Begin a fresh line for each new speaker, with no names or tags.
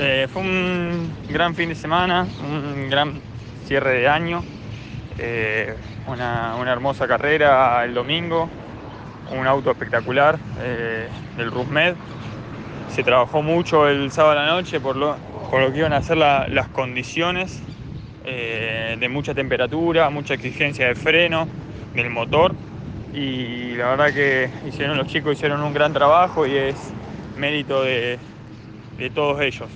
Eh, fue un gran fin de semana, un gran cierre de año, eh, una, hermosa carrera el domingo, un auto espectacular eh, del Rusmed. Se trabajó mucho el sábado a la noche por lo, por lo que iban a ser las condiciones eh, de mucha temperatura, mucha exigencia de freno, del motor y la verdad que hicieron los chicos hicieron un gran trabajo y es mérito de, de todos ellos.